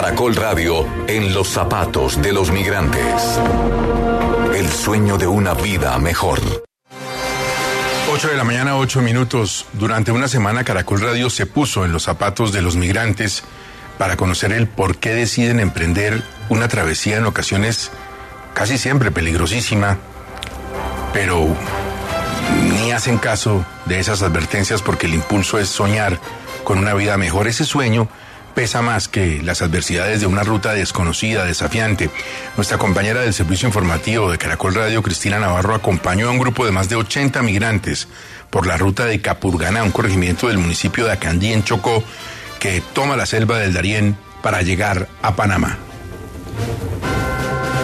Caracol Radio en los zapatos de los migrantes. El sueño de una vida mejor. 8 de la mañana, 8 minutos. Durante una semana Caracol Radio se puso en los zapatos de los migrantes para conocer el por qué deciden emprender una travesía en ocasiones casi siempre peligrosísima, pero ni hacen caso de esas advertencias porque el impulso es soñar con una vida mejor. Ese sueño pesa más que las adversidades de una ruta desconocida, desafiante. Nuestra compañera del servicio informativo de Caracol Radio, Cristina Navarro, acompañó a un grupo de más de 80 migrantes por la ruta de Capurganá, un corregimiento del municipio de Acandí, en Chocó, que toma la selva del Darién para llegar a Panamá.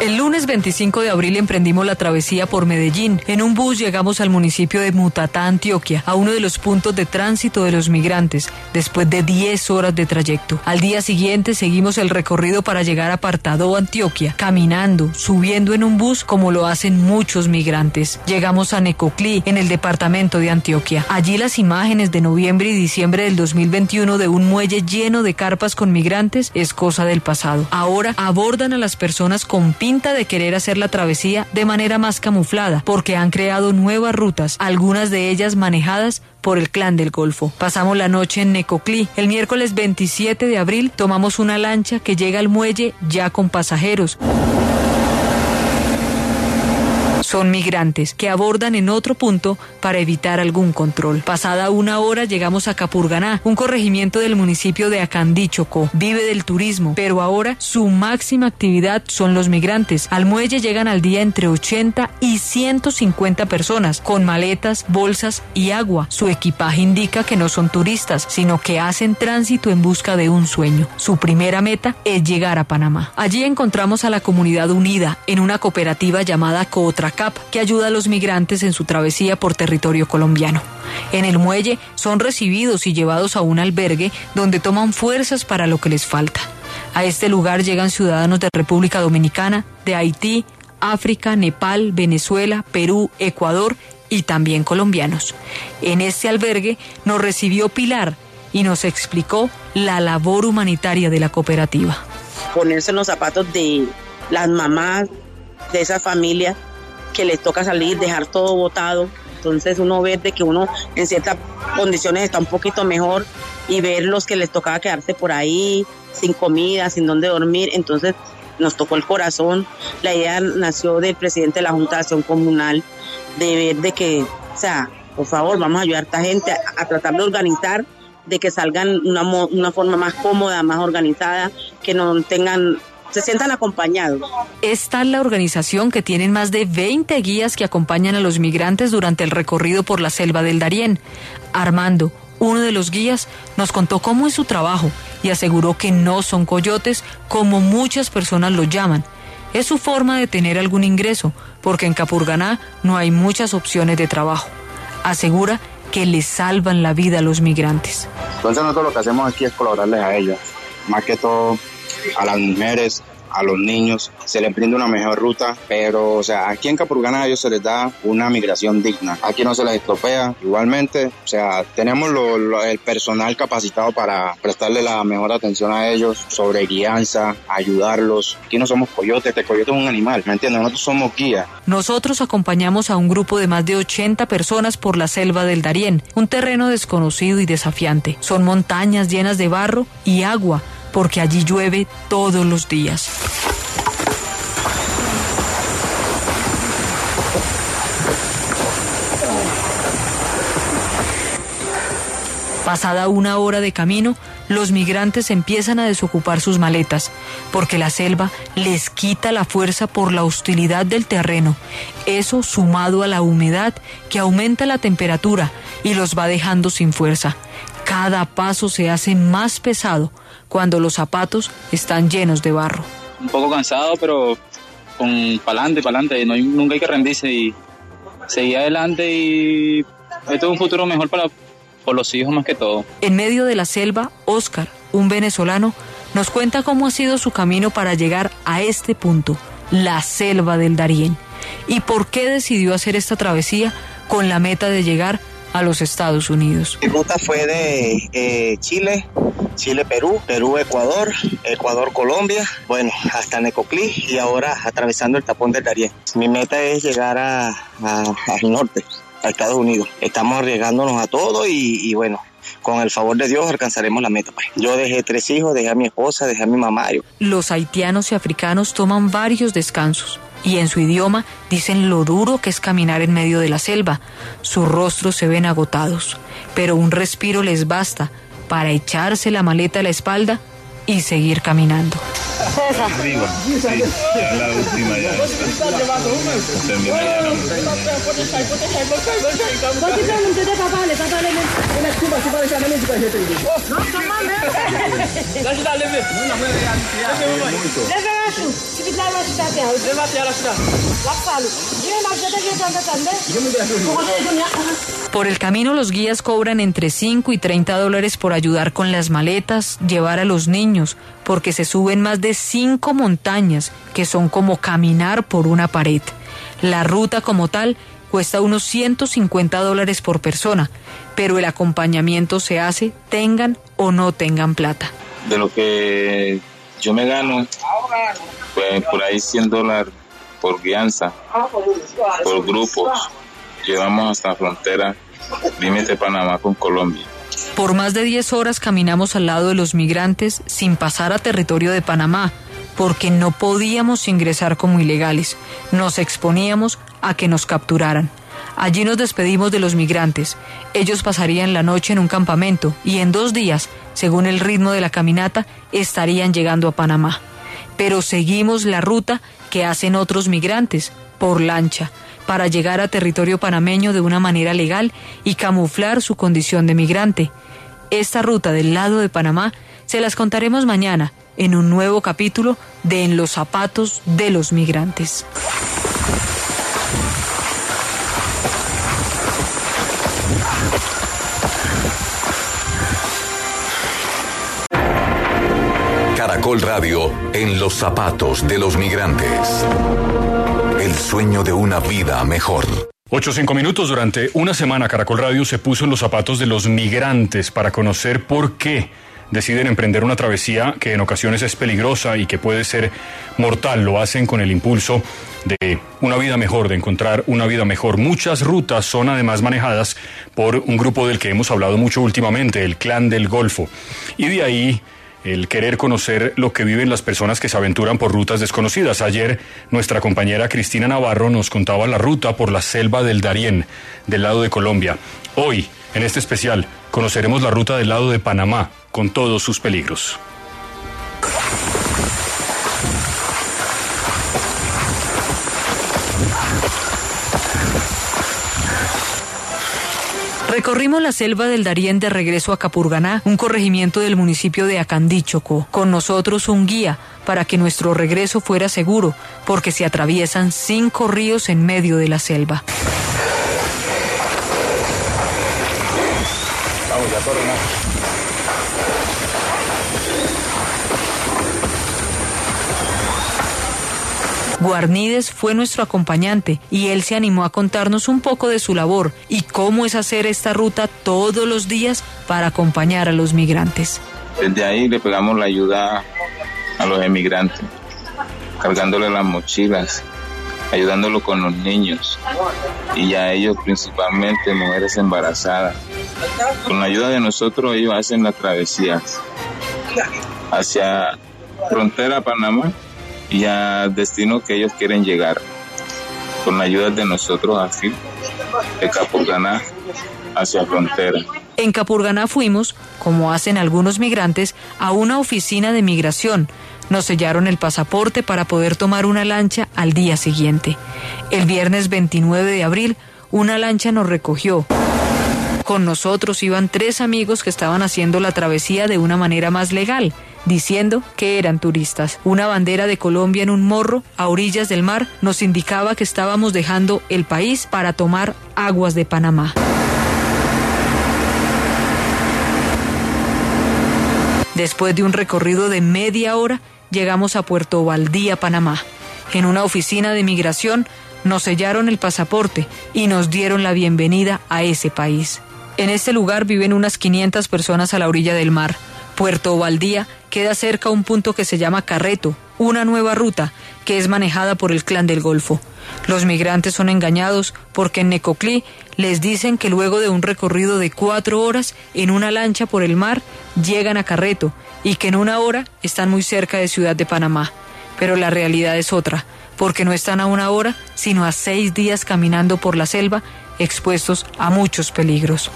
El lunes 25 de abril emprendimos la travesía por Medellín. En un bus llegamos al municipio de Mutatá, Antioquia, a uno de los puntos de tránsito de los migrantes, después de 10 horas de trayecto. Al día siguiente seguimos el recorrido para llegar a Partadó, Antioquia, caminando, subiendo en un bus como lo hacen muchos migrantes. Llegamos a Necoclí, en el departamento de Antioquia. Allí las imágenes de noviembre y diciembre del 2021 de un muelle lleno de carpas con migrantes es cosa del pasado. Ahora abordan a las personas con de querer hacer la travesía de manera más camuflada, porque han creado nuevas rutas, algunas de ellas manejadas por el clan del Golfo. Pasamos la noche en Necoclí. El miércoles 27 de abril tomamos una lancha que llega al muelle ya con pasajeros son migrantes que abordan en otro punto para evitar algún control. Pasada una hora llegamos a Capurganá, un corregimiento del municipio de Acandí, Chocó. Vive del turismo, pero ahora su máxima actividad son los migrantes. Al muelle llegan al día entre 80 y 150 personas con maletas, bolsas y agua. Su equipaje indica que no son turistas, sino que hacen tránsito en busca de un sueño. Su primera meta es llegar a Panamá. Allí encontramos a la comunidad unida en una cooperativa llamada Cootra que ayuda a los migrantes en su travesía por territorio colombiano. En el muelle son recibidos y llevados a un albergue donde toman fuerzas para lo que les falta. A este lugar llegan ciudadanos de República Dominicana, de Haití, África, Nepal, Venezuela, Perú, Ecuador y también colombianos. En este albergue nos recibió Pilar y nos explicó la labor humanitaria de la cooperativa. Ponerse los zapatos de las mamás de esa familia que les toca salir, dejar todo botado. Entonces uno ve de que uno en ciertas condiciones está un poquito mejor y ver los que les tocaba quedarse por ahí sin comida, sin dónde dormir. Entonces nos tocó el corazón. La idea nació del presidente de la Junta de Acción Comunal de ver de que, o sea, por favor, vamos a ayudar a esta gente a, tratar de organizar, de que salgan una, una forma más cómoda, más organizada, que no tengan se sientan acompañados. Esta es la organización que tienen más de 20 guías que acompañan a los migrantes durante el recorrido por la selva del Darién. Armando, uno de los guías, nos contó cómo es su trabajo y aseguró que no son coyotes como muchas personas lo llaman. Es su forma de tener algún ingreso, porque en Capurganá no hay muchas opciones de trabajo. Asegura que les salvan la vida a los migrantes. Entonces nosotros lo que hacemos aquí es colaborarles a ellos, más que todo a las mujeres, a los niños, se les brinda una mejor ruta, pero o sea, aquí en Capurganá a ellos se les da una migración digna. Aquí no se les estropea, igualmente, o sea, tenemos el personal capacitado para prestarle la mejor atención a ellos sobre guianza, ayudarlos. Aquí no somos coyotes, este coyote es un animal, ¿me entiendes? Nosotros somos guías. Nosotros acompañamos a un grupo de más de 80 personas por la selva del Darién, un terreno desconocido y desafiante. Son montañas llenas de barro y agua porque allí llueve todos los días. Pasada una hora de camino, los migrantes empiezan a desocupar sus maletas, porque la selva les quita la fuerza por la hostilidad del terreno. Eso sumado a la humedad que aumenta la temperatura y los va dejando sin fuerza. Cada paso se hace más pesado cuando los zapatos están llenos de barro. Un poco cansado, pero con pa'lante, pa'lante, no nunca hay que rendirse y seguir adelante y esto es un futuro mejor para por los hijos más que todo. En medio de la selva, Oscar, un venezolano, nos cuenta cómo ha sido su camino para llegar a este punto, la selva del Darién, y por qué decidió hacer esta travesía con la meta de llegar a los Estados Unidos. Mi ruta fue de eh, Chile, Chile-Perú, Perú-Ecuador, Ecuador-Colombia, bueno, hasta Necoclí y ahora atravesando el tapón del Darién. Mi meta es llegar a, al norte, a Estados Unidos. Estamos arriesgándonos a todo y, y bueno, con el favor de Dios alcanzaremos la meta. Pues. Yo dejé tres hijos, dejé a mi esposa, dejé a mi mamá. Los haitianos y africanos toman varios descansos y en su idioma dicen lo duro que es caminar en medio de la selva. Sus rostros se ven agotados, pero un respiro les basta para echarse la maleta a la espalda y seguir caminando. Arriba, sí, ya la última ya. Termina ya la Bote chay, bote chay, bote chay, bote chay. Bote chay mwen tete pa pale, pa pale men. E met kou basi pale chay, nan men di pa jete yi. Oh, nan sa man men. La jita leve. Leve mwen. Leve la chou. Si bit la la chita te a. Leve la chita. La palo. Jè la jete jete an de tan de. Jè mwen de la chou. Mwen se jè mwen la. Por el camino los guías cobran entre 5 y 30 dólares por ayudar con las maletas, llevar a los niños, porque se suben más de 5 montañas, que son como caminar por una pared. La ruta como tal cuesta unos 150 dólares por persona, pero el acompañamiento se hace tengan o no tengan plata. De lo que yo me gano, pues por ahí 100 dólares por guianza, por grupos. Llevamos hasta la frontera, límite Panamá con Colombia. Por más de 10 horas caminamos al lado de los migrantes sin pasar a territorio de Panamá, porque no podíamos ingresar como ilegales. Nos exponíamos a que nos capturaran. Allí nos despedimos de los migrantes. Ellos pasarían la noche en un campamento y en dos días, según el ritmo de la caminata, estarían llegando a Panamá. Pero seguimos la ruta que hacen otros migrantes, por lancha, para llegar a territorio panameño de una manera legal y camuflar su condición de migrante. Esta ruta del lado de Panamá se las contaremos mañana en un nuevo capítulo de En los zapatos de los migrantes. Caracol Radio en los zapatos de los migrantes. El sueño de una vida mejor. Ocho cinco minutos. Durante una semana Caracol Radio se puso en los zapatos de los migrantes para conocer por qué deciden emprender una travesía que en ocasiones es peligrosa y que puede ser mortal. Lo hacen con el impulso de una vida mejor, de encontrar una vida mejor. Muchas rutas son además manejadas por un grupo del que hemos hablado mucho últimamente, el Clan del Golfo. Y de ahí el querer conocer lo que viven las personas que se aventuran por rutas desconocidas. Ayer nuestra compañera Cristina Navarro nos contaba la ruta por la selva del Darién, del lado de Colombia. Hoy, en este especial, conoceremos la ruta del lado de Panamá, con todos sus peligros. Recorrimos la selva del Darién de regreso a Capurganá, un corregimiento del municipio de Acandíchoco. Con nosotros un guía para que nuestro regreso fuera seguro, porque se atraviesan cinco ríos en medio de la selva. Vamos, Guarnides fue nuestro acompañante y él se animó a contarnos un poco de su labor y cómo es hacer esta ruta todos los días para acompañar a los migrantes. Desde ahí le pegamos la ayuda a los emigrantes, cargándole las mochilas, ayudándolo con los niños y a ellos principalmente mujeres embarazadas. Con la ayuda de nosotros ellos hacen la travesía hacia frontera Panamá y al destino que ellos quieren llegar. Con la ayuda de nosotros así, de Capurganá hacia frontera. En Capurganá fuimos, como hacen algunos migrantes, a una oficina de migración. Nos sellaron el pasaporte para poder tomar una lancha al día siguiente. El viernes 29 de abril, una lancha nos recogió. Con nosotros iban tres amigos que estaban haciendo la travesía de una manera más legal diciendo que eran turistas. Una bandera de Colombia en un morro a orillas del mar nos indicaba que estábamos dejando el país para tomar aguas de Panamá. Después de un recorrido de media hora, llegamos a Puerto Valdía, Panamá. En una oficina de migración nos sellaron el pasaporte y nos dieron la bienvenida a ese país. En este lugar viven unas 500 personas a la orilla del mar. Puerto Valdía queda cerca a un punto que se llama Carreto, una nueva ruta que es manejada por el clan del Golfo. Los migrantes son engañados porque en Necoclí les dicen que luego de un recorrido de cuatro horas en una lancha por el mar llegan a Carreto y que en una hora están muy cerca de Ciudad de Panamá. Pero la realidad es otra, porque no están a una hora, sino a seis días caminando por la selva, expuestos a muchos peligros.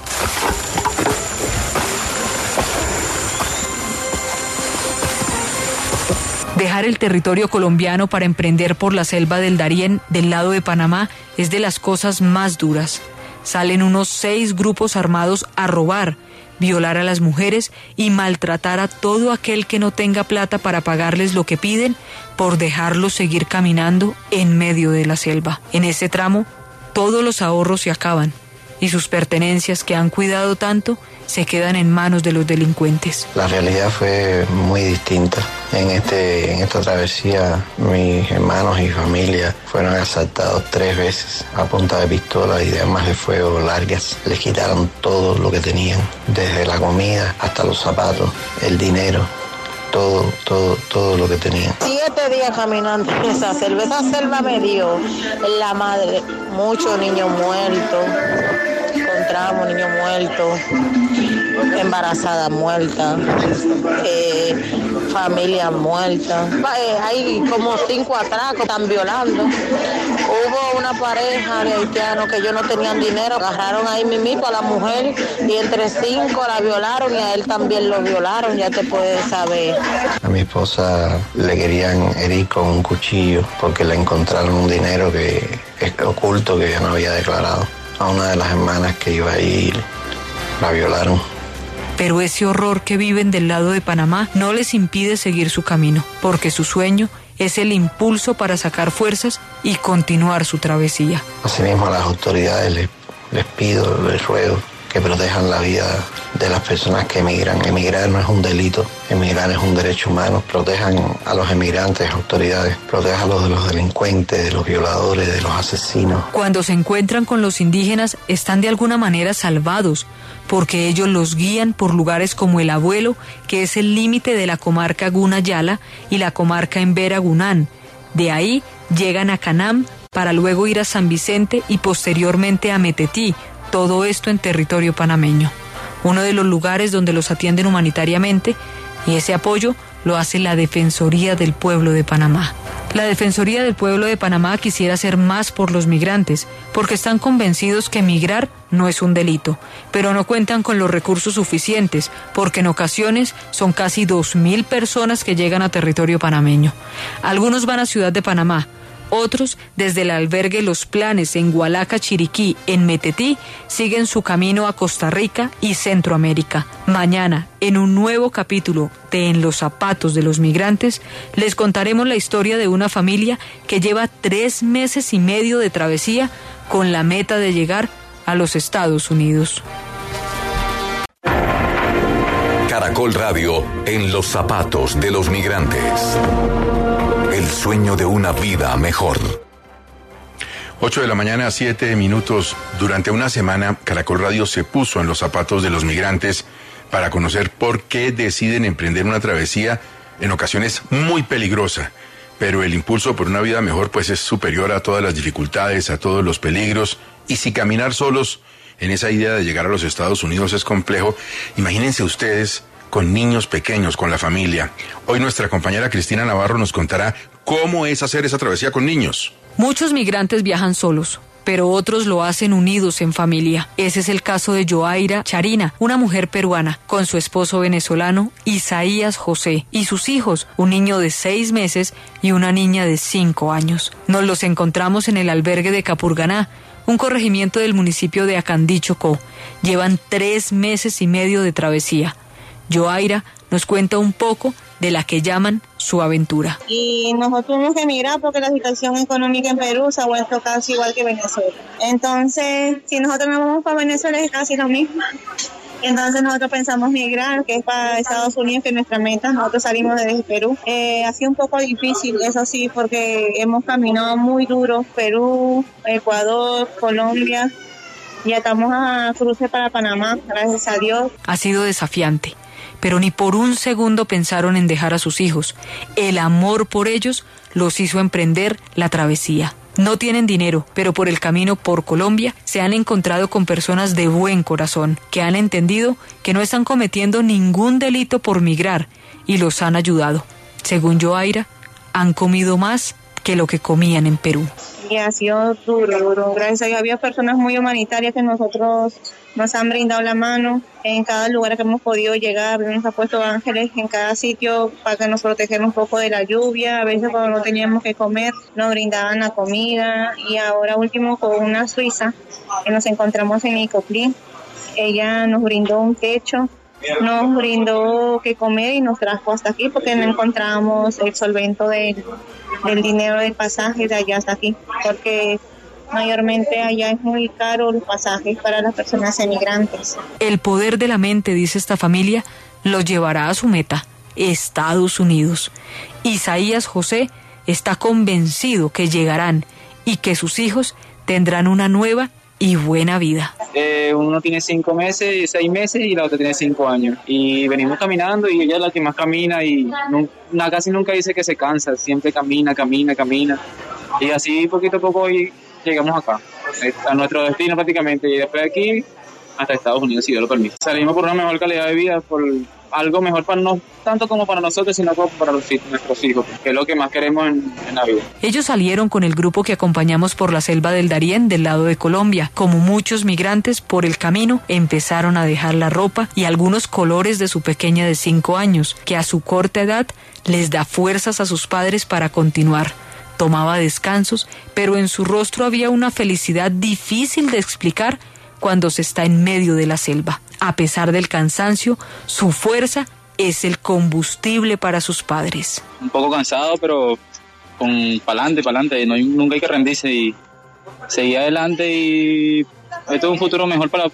Dejar el territorio colombiano para emprender por la selva del Darién del lado de Panamá es de las cosas más duras. Salen unos seis grupos armados a robar, violar a las mujeres y maltratar a todo aquel que no tenga plata para pagarles lo que piden por dejarlos seguir caminando en medio de la selva. En ese tramo, todos los ahorros se acaban y sus pertenencias que han cuidado tanto se quedan en manos de los delincuentes. La realidad fue muy distinta. En, este, en esta travesía mis hermanos y familia fueron asaltados tres veces a punta de pistola y de armas de fuego largas. Les quitaron todo lo que tenían, desde la comida hasta los zapatos, el dinero, todo, todo, todo lo que tenían. Siete días caminando en esa selva. Esa selva me dio la madre, muchos niños muertos encontramos niños muertos, embarazada muerta, eh, familia muerta. Eh, hay como cinco atracos, están violando. Hubo una pareja de haitianos que ellos no tenían dinero, agarraron ahí mismo a la mujer y entre cinco la violaron y a él también lo violaron, ya te puedes saber. A mi esposa le querían herir con un cuchillo porque le encontraron un dinero que es oculto que ella no había declarado a una de las hermanas que iba a ir, la violaron. Pero ese horror que viven del lado de Panamá no les impide seguir su camino, porque su sueño es el impulso para sacar fuerzas y continuar su travesía. Asimismo a las autoridades les, les pido, les ruego que protejan la vida de las personas que emigran. Emigrar no es un delito, emigrar es un derecho humano. Protejan a los emigrantes, autoridades, protejan de los delincuentes, de los violadores, de los asesinos. Cuando se encuentran con los indígenas, están de alguna manera salvados, porque ellos los guían por lugares como el Abuelo, que es el límite de la comarca Gunayala y la comarca Embera Gunán. De ahí llegan a Canam para luego ir a San Vicente y posteriormente a Metetí, todo esto en territorio panameño, uno de los lugares donde los atienden humanitariamente y ese apoyo lo hace la Defensoría del Pueblo de Panamá. La Defensoría del Pueblo de Panamá quisiera hacer más por los migrantes, porque están convencidos que migrar no es un delito, pero no cuentan con los recursos suficientes, porque en ocasiones son casi 2.000 personas que llegan a territorio panameño. Algunos van a Ciudad de Panamá, otros, desde el albergue Los Planes en Hualaca, Chiriquí, en Metetí, siguen su camino a Costa Rica y Centroamérica. Mañana, en un nuevo capítulo de En los zapatos de los migrantes, les contaremos la historia de una familia que lleva tres meses y medio de travesía con la meta de llegar a los Estados Unidos. Caracol Radio, En los zapatos de los migrantes el sueño de una vida mejor. 8 de la mañana, 7 minutos. Durante una semana, Caracol Radio se puso en los zapatos de los migrantes para conocer por qué deciden emprender una travesía en ocasiones muy peligrosa. Pero el impulso por una vida mejor pues es superior a todas las dificultades, a todos los peligros. Y si caminar solos en esa idea de llegar a los Estados Unidos es complejo, imagínense ustedes con niños pequeños, con la familia. Hoy nuestra compañera Cristina Navarro nos contará cómo es hacer esa travesía con niños. Muchos migrantes viajan solos pero otros lo hacen unidos en familia. Ese es el caso de Joaira Charina, una mujer peruana, con su esposo venezolano Isaías José y sus hijos, un niño de seis meses y una niña de cinco años. Nos los encontramos en el albergue de Capurganá, un corregimiento del municipio de Acandí, Chocó. Llevan tres meses y medio de travesía. Joaira nos cuenta un poco de la que llaman su aventura. Y nosotros tuvimos que emigrar porque la situación económica en Perú se ha vuelto casi igual que Venezuela. Entonces, si nosotros nos vamos para Venezuela es casi lo mismo. Entonces nosotros pensamos migrar, que es para Estados Unidos, que es nuestra meta. Nosotros salimos desde Perú. Eh, ha sido un poco difícil, eso sí, porque hemos caminado muy duro. Perú, Ecuador, Colombia Ya estamos a cruce para Panamá, gracias a Dios. Ha sido desafiante, pero ni por un segundo pensaron en dejar a sus hijos. El amor por ellos los hizo emprender la travesía. No tienen dinero, pero por el camino por Colombia se han encontrado con personas de buen corazón, que han entendido que no están cometiendo ningún delito por migrar y los han ayudado. Según Joaira, han comido más que lo que comían en Perú. Y ha sido duro. Gracias a Dios había personas muy humanitarias que nosotros nos han brindado la mano en cada lugar que hemos podido llegar. Nos ha puesto ángeles en cada sitio para que nos protegiera un poco de la lluvia. A veces cuando no teníamos que comer nos brindaban la comida. Y ahora último con una suiza que nos encontramos en Icoclí. Ella nos brindó un techo nos brindó que comer y nos trajo hasta aquí porque no encontramos el solvento del, dinero del pasaje de allá hasta aquí, porque mayormente allá es muy caro los pasajes para las personas emigrantes. El poder de la mente, dice esta familia, los llevará a su meta, Estados Unidos. Isaías José está convencido que llegarán y que sus hijos tendrán una nueva y buena vida. Eh, uno tiene cinco meses, seis meses y la otra tiene cinco años. Y venimos caminando y ella es la que más camina y no, casi nunca dice que se cansa, siempre camina, camina, camina. Y así poquito a poco hoy llegamos acá, a nuestro destino prácticamente. Y después de aquí hasta Estados Unidos, si Dios lo permite. Salimos por una mejor calidad de vida, por algo mejor para no tanto como para nosotros, sino como para nuestros hijos, que es lo que más queremos en, en, la vida. Ellos salieron con el grupo que acompañamos por la selva del Darién del lado de Colombia. Como muchos migrantes por el camino, empezaron a dejar la ropa y algunos colores de su pequeña de cinco años, que a su corta edad les da fuerzas a sus padres para continuar. Tomaba descansos, pero en su rostro había una felicidad difícil de explicar cuando se está en medio de la selva. A pesar del cansancio, su fuerza es el combustible para sus padres. Un poco cansado, pero con pa'lante, pa'lante, no nunca hay que rendirse y seguir adelante y esto es un futuro mejor para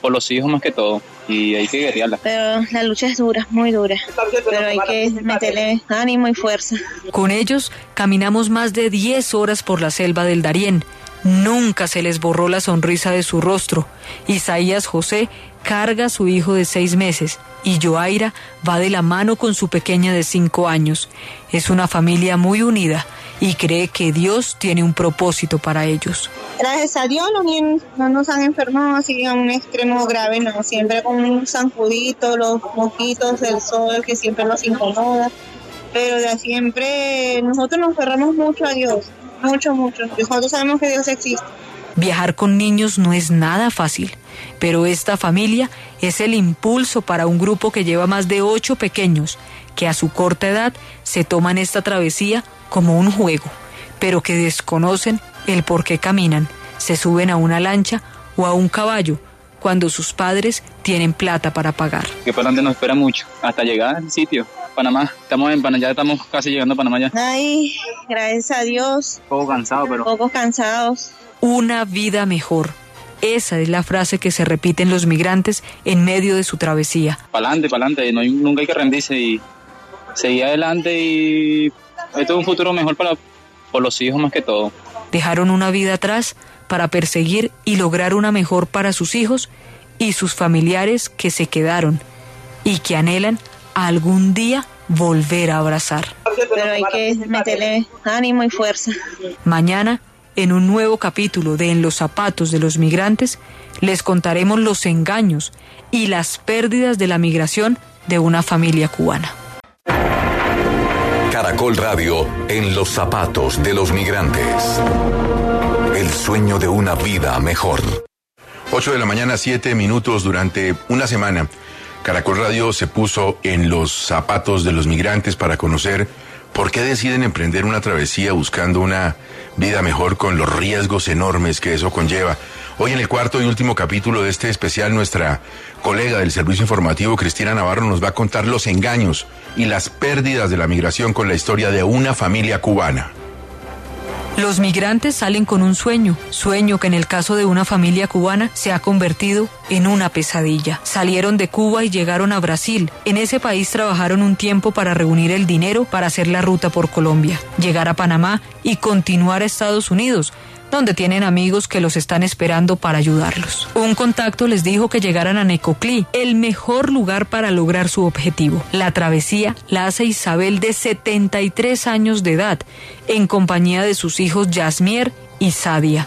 por los hijos más que todo y hay que guerrearla. Pero la lucha es dura, muy dura, pero hay que meterle ánimo y fuerza. Con ellos caminamos más de 10 horas por la selva del Darién Nunca se les borró la sonrisa de su rostro. Isaías José carga a su hijo de seis meses y Joaira va de la mano con su pequeña de cinco años. Es una familia muy unida y cree que Dios tiene un propósito para ellos. Gracias a Dios niños no nos han enfermado así a un extremo grave, no, siempre con un zancudito, los mosquitos, el sol que siempre nos incomoda, pero de siempre nosotros nos cerramos mucho a Dios mucho, mucho. Nosotros sabemos que Dios existe. Viajar con niños no es nada fácil, pero esta familia es el impulso para un grupo que lleva más de ocho pequeños que a su corta edad se toman esta travesía como un juego, pero que desconocen el por qué caminan, se suben a una lancha o a un caballo cuando sus padres tienen plata para pagar. Que para adelante nos espera mucho hasta llegar al sitio. Panamá. Estamos en Panamá, ya estamos casi llegando a Panamá ya. Ay, gracias a Dios. Poco cansados, pero. Poco cansados. Una vida mejor. Esa es la frase que se repite en los migrantes en medio de su travesía. Pa'lante, pa'lante, no nunca hay que rendirse y seguir adelante y esto es un futuro mejor para por los hijos más que todo. Dejaron una vida atrás para perseguir y lograr una mejor para sus hijos y sus familiares que se quedaron y que anhelan algún día volver a abrazar. Pero hay que meterle ánimo y fuerza. Mañana, en un nuevo capítulo de En los zapatos de los migrantes, les contaremos los engaños y las pérdidas de la migración de una familia cubana. Caracol Radio en los zapatos de los migrantes. El sueño de una vida mejor. 8 de la mañana, 7 minutos durante una semana. Caracol Radio se puso en los zapatos de los migrantes para conocer por qué deciden emprender una travesía buscando una vida mejor con los riesgos enormes que eso conlleva. Hoy en el cuarto y último capítulo de este especial, nuestra colega del Servicio Informativo, Cristina Navarro, nos va a contar los engaños y las pérdidas de la migración con la historia de una familia cubana. Los migrantes salen con un sueño, sueño que en el caso de una familia cubana se ha convertido en una pesadilla. Salieron de Cuba y llegaron a Brasil. En ese país trabajaron un tiempo para reunir el dinero para hacer la ruta por Colombia, llegar a Panamá y continuar a Estados Unidos donde tienen amigos que los están esperando para ayudarlos. Un contacto les dijo que llegaran a Necoclí, el mejor lugar para lograr su objetivo. La travesía la hace Isabel de 73 años de edad, en compañía de sus hijos Yasmier y Sadia.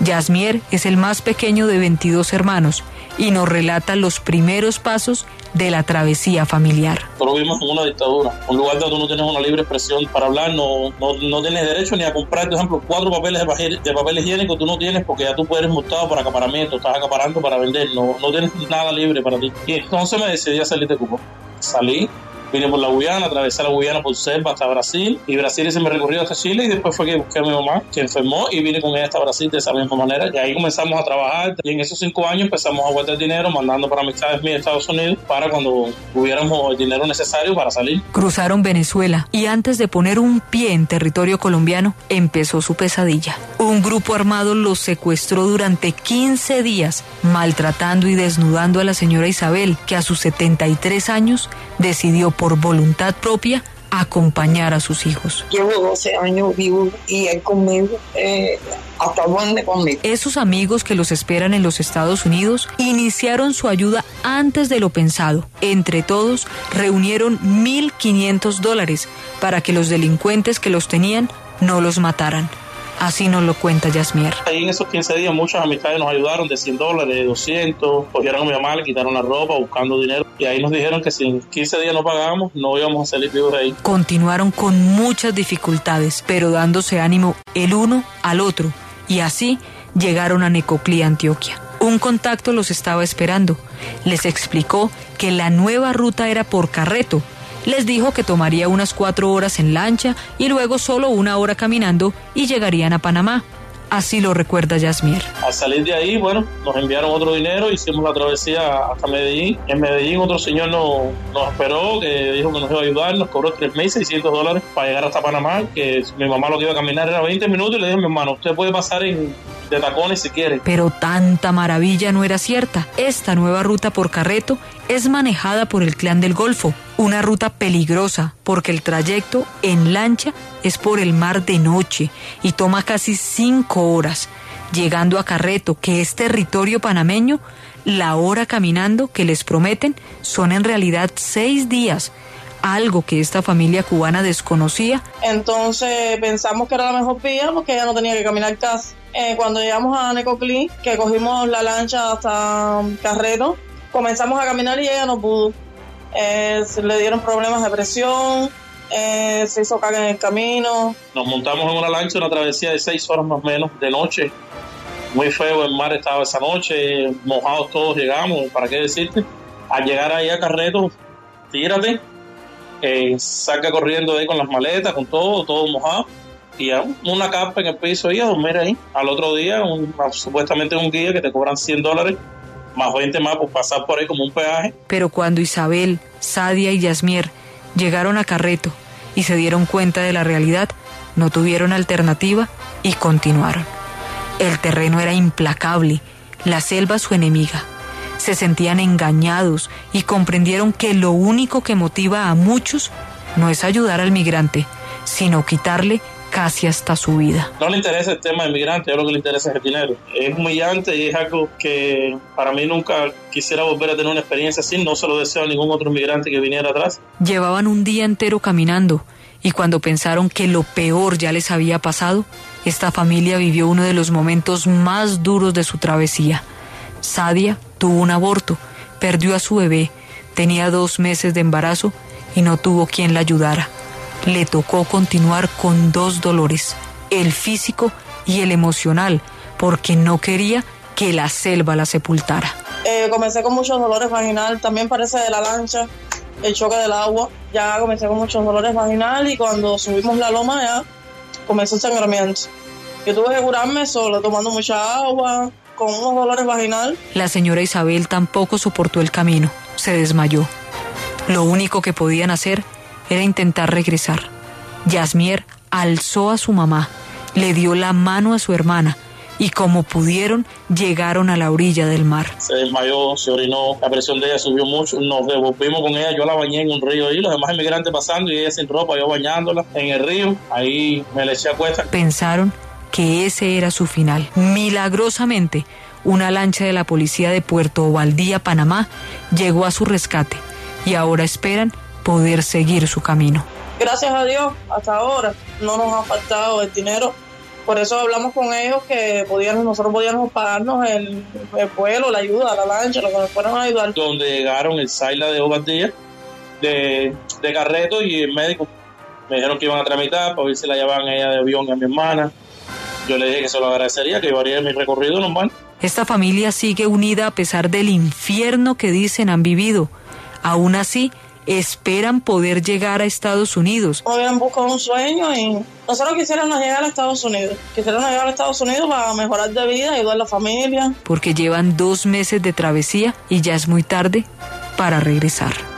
Yasmier es el más pequeño de 22 hermanos y nos relata los primeros pasos de la travesía familiar. Nosotros vivimos en una dictadura, un lugar donde no tienes una libre expresión para hablar, no, no, no tienes derecho ni a comprar, por ejemplo, cuatro papeles de papel, de papel higiénico, tú no tienes porque ya tú puedes multado por acaparamiento, estás acaparando para vender, no, no tienes nada libre para ti. Y entonces me decidí a salir de Cuba. Salí, vine por la Guyana, atravesé la Guyana por Selva hasta Brasil y Brasil hice mi recorrido hasta Chile y después fue que busqué a mi mamá que enfermó y vine con ella hasta Brasil de esa misma manera y ahí comenzamos a trabajar y en esos cinco años empezamos a guardar dinero mandando para amistades mías a Estados Unidos para cuando tuviéramos el dinero necesario para salir. Cruzaron Venezuela y antes de poner un pie en territorio colombiano empezó su pesadilla. Un grupo armado los secuestró durante 15 días, maltratando y desnudando a la señora Isabel, que a sus 73 años decidió por voluntad propia acompañar a sus hijos. Llevo 12 años vivo y él conmigo, eh, hasta dónde conmigo. Esos amigos que los esperan en los Estados Unidos iniciaron su ayuda antes de lo pensado. Entre todos, reunieron 1.500 dólares para que los delincuentes que los tenían no los mataran. Así nos lo cuenta Yasmier. Ahí en esos 15 días muchas amistades nos ayudaron de 100 dólares, de 200, cogieron a mi mamá, le quitaron la ropa buscando dinero y ahí nos dijeron que si en 15 días no pagábamos no íbamos a salir vivos de ahí. Continuaron con muchas dificultades, pero dándose ánimo el uno al otro y así llegaron a Necoclí, Antioquia. Un contacto los estaba esperando. Les explicó que la nueva ruta era por carreto les dijo que tomaría unas cuatro horas en lancha y luego solo una hora caminando y llegarían a Panamá. Así lo recuerda Yasmier. Al salir de ahí, bueno, nos enviaron otro dinero, hicimos la travesía hasta Medellín. En Medellín otro señor nos, esperó, que dijo que nos iba a ayudar, nos cobró 3.600 dólares para llegar hasta Panamá, que mi mamá lo que iba a caminar era 20 minutos y le dije, mi hermano, usted puede pasar en, de tacones si quiere. Pero tanta maravilla no era cierta. Esta nueva ruta por carreto es manejada por el clan del Golfo, una ruta peligrosa porque el trayecto en lancha es por el mar de noche y toma casi cinco horas. Llegando a Carreto, que es territorio panameño, la hora caminando que les prometen son en realidad seis días, algo que esta familia cubana desconocía. Entonces pensamos que era la mejor vía porque ella no tenía que caminar casi. Eh, cuando llegamos a Necoclí, que cogimos la lancha hasta Carreto, comenzamos a caminar y ella no pudo. Eh, le dieron problemas de presión, eh, se hizo caga en el camino. Nos montamos en una lancha, una travesía de seis horas más o menos de noche. Muy feo el mar estaba esa noche, mojados todos llegamos, ¿para qué decirte? Al llegar ahí a Carreto, tírate, saca corriendo ahí con las maletas, con todo, todo mojado. Y a una capa en el piso y a dormir ahí. Al otro día, un, supuestamente un guía que te cobran 100 dólares más 20 más por pasar por ahí como un peaje. Pero cuando Isabel, Sadia y Yasmier llegaron a Carreto y se dieron cuenta de la realidad, no tuvieron alternativa y continuaron. El terreno era implacable, la selva su enemiga. Se sentían engañados y comprendieron que lo único que motiva a muchos no es ayudar al migrante, sino quitarle casi hasta su vida. No le interesa el tema del migrante, yo lo que le interesa es el dinero. Es humillante y es algo que para mí nunca quisiera volver a tener una experiencia así, no se lo deseo a ningún otro migrante que viniera atrás. Llevaban un día entero caminando y cuando pensaron que lo peor ya les había pasado, esta familia vivió uno de los momentos más duros de su travesía. Sadia tuvo un aborto, perdió a su bebé, tenía dos meses de embarazo y no tuvo quien la ayudara le tocó continuar con dos dolores, el físico y el emocional, porque no quería que la selva la sepultara. Eh, comencé con muchos dolores vaginal, también parece de la lancha, el choque del agua. Ya comencé con muchos dolores vaginal y cuando subimos la loma ya comenzó el sangramiento. Yo tuve que curarme solo, tomando mucha agua, con unos dolores vaginal. La señora Isabel tampoco soportó el camino, se desmayó. Lo único que podían hacer era intentar regresar. Yasmier alzó a su mamá, le dio la mano a su hermana y como pudieron llegaron a la orilla del mar. Se desmayó, se orinó, la presión de ella subió mucho, nos devolvimos con ella, yo la bañé en un río ahí, los demás inmigrantes pasando y ella sin ropa, yo bañándola en el río, ahí me le eché a cuesta. Pensaron que ese era su final. Milagrosamente, una lancha de la policía de Puerto Ovaldía, Panamá, llegó a su rescate y ahora esperan poder seguir su camino. Gracias a Dios, hasta ahora no nos ha faltado el dinero. Por eso hablamos con ellos que podíamos, nosotros podíamos pagarnos el, el vuelo, la ayuda, la lancha, lo que nos fueran a ayudar. Donde llegaron el Saila de Ovaldía, de, de Carreto y el médico. Me dijeron que iban a tramitar para ver si la llevaban a ella de avión y a mi hermana. Yo le dije que se lo agradecería, que llevaría mi recorrido normal. Esta familia sigue unida a pesar del infierno que dicen han vivido. Aún así, esperan poder llegar a Estados Unidos. Habían buscado un sueño y nosotros quisiéramos llegar a Estados Unidos. Quisiéramos llegar a Estados Unidos para mejorar de vida, ayudar a la familia. Porque llevan dos meses de travesía y ya es muy tarde para regresar.